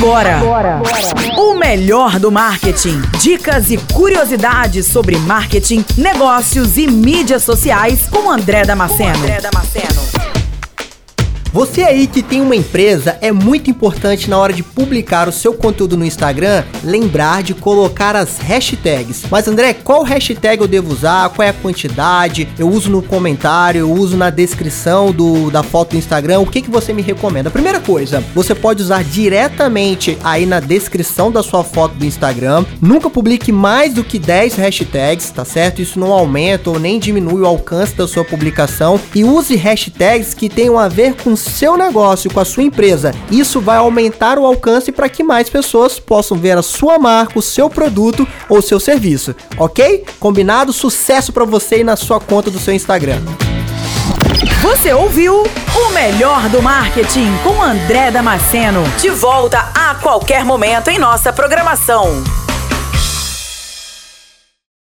Agora, Agora. o melhor do marketing. Dicas e curiosidades sobre marketing, negócios e mídias sociais com André Damasceno. Com André Damasceno. Você aí que tem uma empresa, é muito importante na hora de publicar o seu conteúdo no Instagram, lembrar de colocar as hashtags. Mas André, qual hashtag eu devo usar? Qual é a quantidade? Eu uso no comentário, eu uso na descrição do, da foto do Instagram. O que, que você me recomenda? Primeira coisa, você pode usar diretamente aí na descrição da sua foto do Instagram. Nunca publique mais do que 10 hashtags, tá certo? Isso não aumenta ou nem diminui o alcance da sua publicação. E use hashtags que tenham a ver com seu negócio, com a sua empresa. Isso vai aumentar o alcance para que mais pessoas possam ver a sua marca, o seu produto ou seu serviço, ok? Combinado? Sucesso para você e na sua conta do seu Instagram. Você ouviu o melhor do marketing com André Damasceno. De volta a qualquer momento em nossa programação.